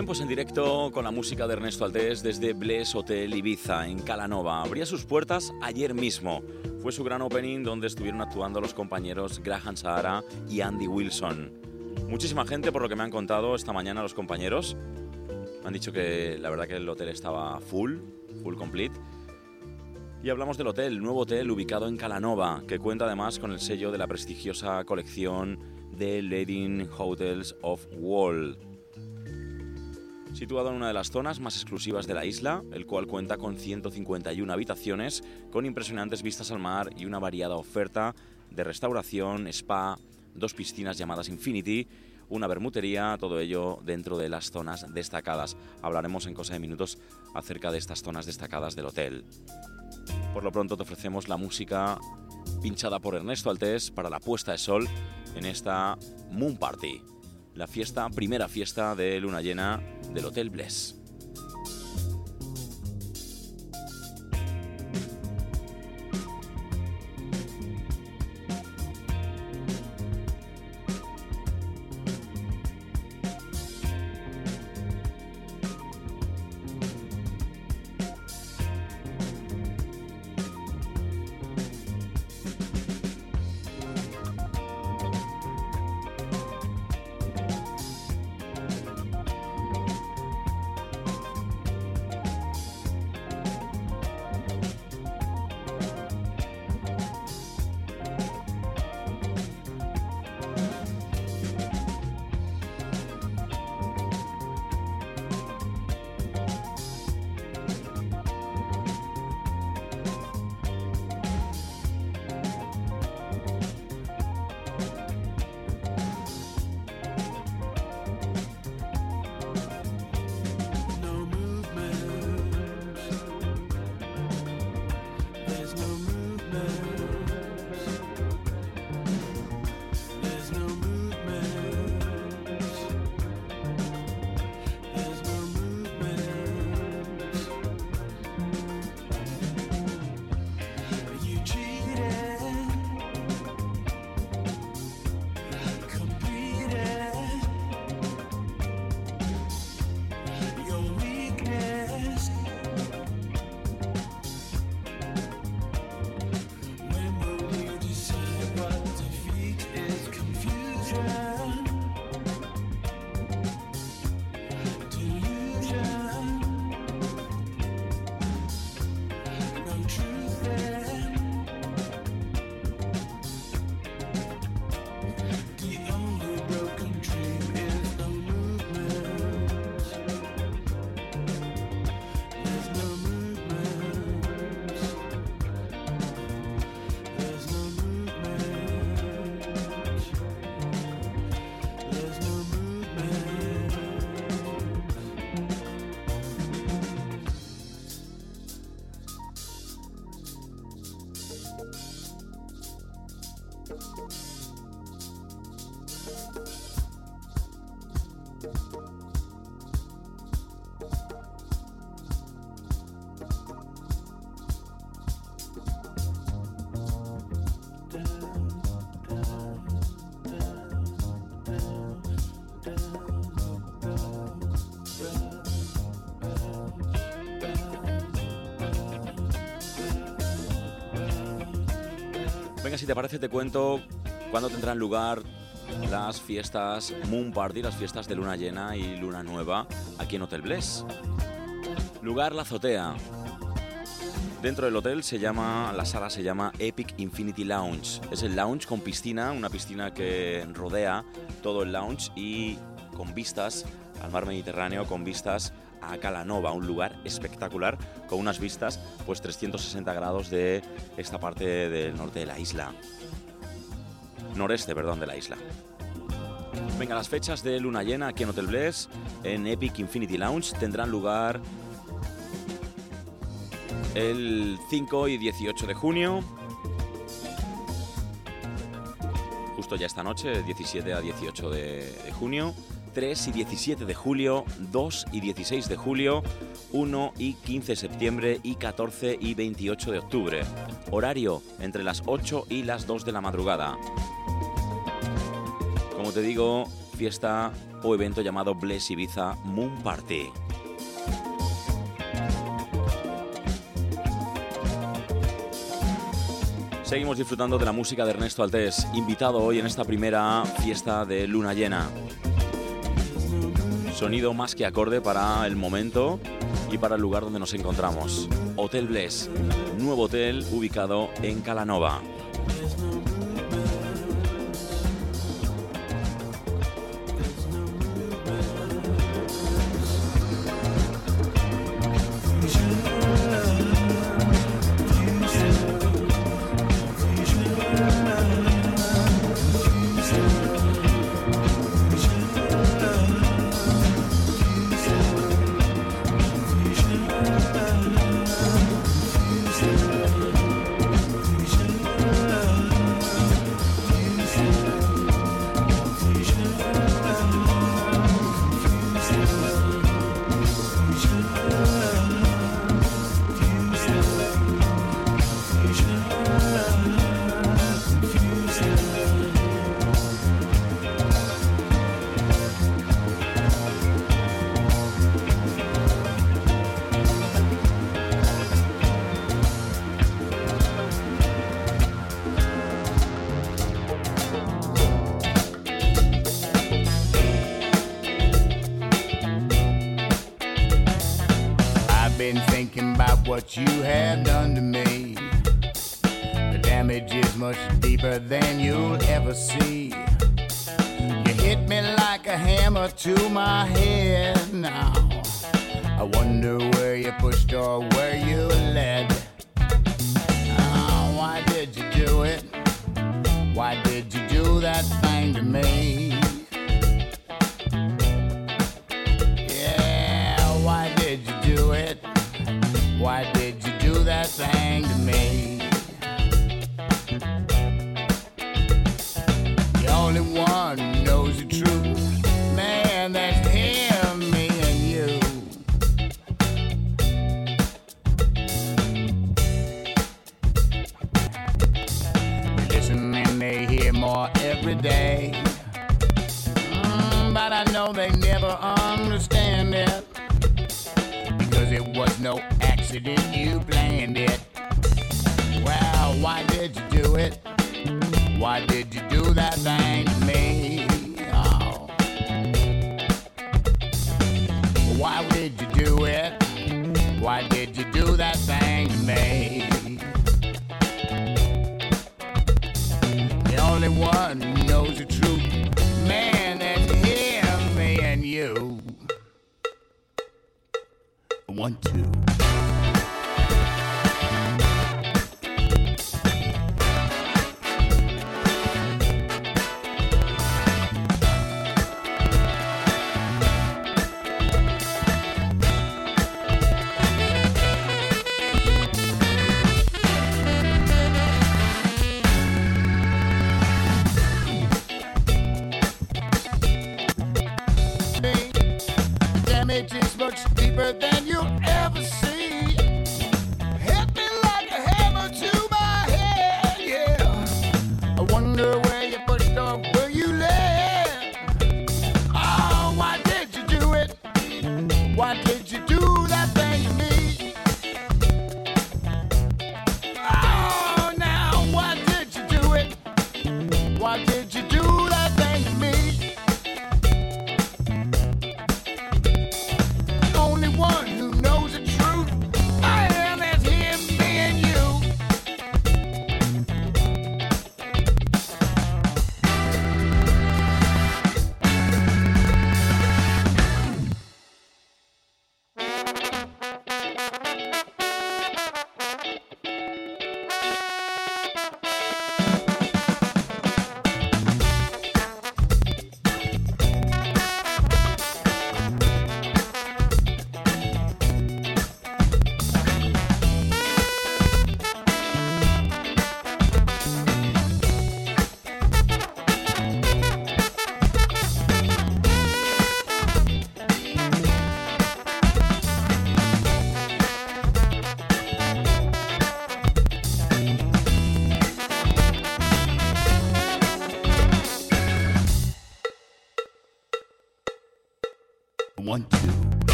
Bien, pues en directo con la música de Ernesto Aldés desde Bless Hotel Ibiza, en Calanova. Abría sus puertas ayer mismo. Fue su gran opening donde estuvieron actuando los compañeros Graham Sahara y Andy Wilson. Muchísima gente, por lo que me han contado esta mañana los compañeros. Me han dicho que la verdad que el hotel estaba full, full complete. Y hablamos del hotel, nuevo hotel ubicado en Calanova, que cuenta además con el sello de la prestigiosa colección de Leading Hotels of World situado en una de las zonas más exclusivas de la isla, el cual cuenta con 151 habitaciones, con impresionantes vistas al mar y una variada oferta de restauración, spa, dos piscinas llamadas Infinity, una bermutería, todo ello dentro de las zonas destacadas. Hablaremos en cosa de minutos acerca de estas zonas destacadas del hotel. Por lo pronto te ofrecemos la música pinchada por Ernesto Altés para la puesta de sol en esta Moon Party, la fiesta, primera fiesta de luna llena del Hotel Bless. Te parece, te cuento cuándo tendrán lugar las fiestas Moon Party, las fiestas de luna llena y luna nueva aquí en Hotel Bless. Lugar La Azotea. Dentro del hotel se llama, la sala se llama Epic Infinity Lounge. Es el lounge con piscina, una piscina que rodea todo el lounge y con vistas al mar Mediterráneo, con vistas a Calanova, un lugar espectacular con unas vistas pues 360 grados de esta parte del norte de la isla. Noreste, perdón, de la isla. Venga, las fechas de luna llena aquí en Hotel Bless, en Epic Infinity Lounge, tendrán lugar el 5 y 18 de junio. Justo ya esta noche, 17 a 18 de, de junio. 3 y 17 de julio, 2 y 16 de julio, 1 y 15 de septiembre y 14 y 28 de octubre. Horario entre las 8 y las 2 de la madrugada. Como te digo, fiesta o evento llamado Bless Ibiza Moon Party. Seguimos disfrutando de la música de Ernesto Altés, invitado hoy en esta primera fiesta de luna llena. Sonido más que acorde para el momento y para el lugar donde nos encontramos. Hotel Bless, nuevo hotel ubicado en Calanova.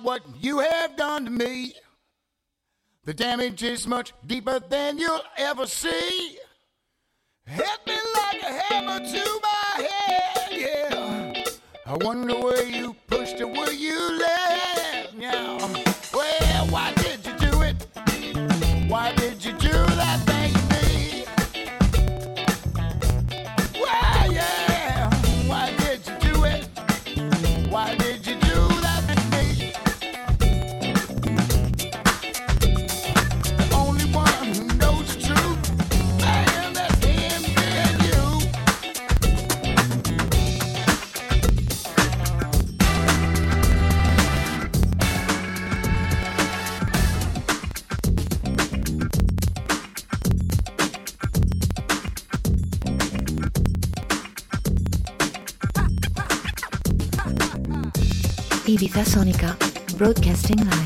what you have done to me. The damage is much deeper than you'll ever see. lasting love.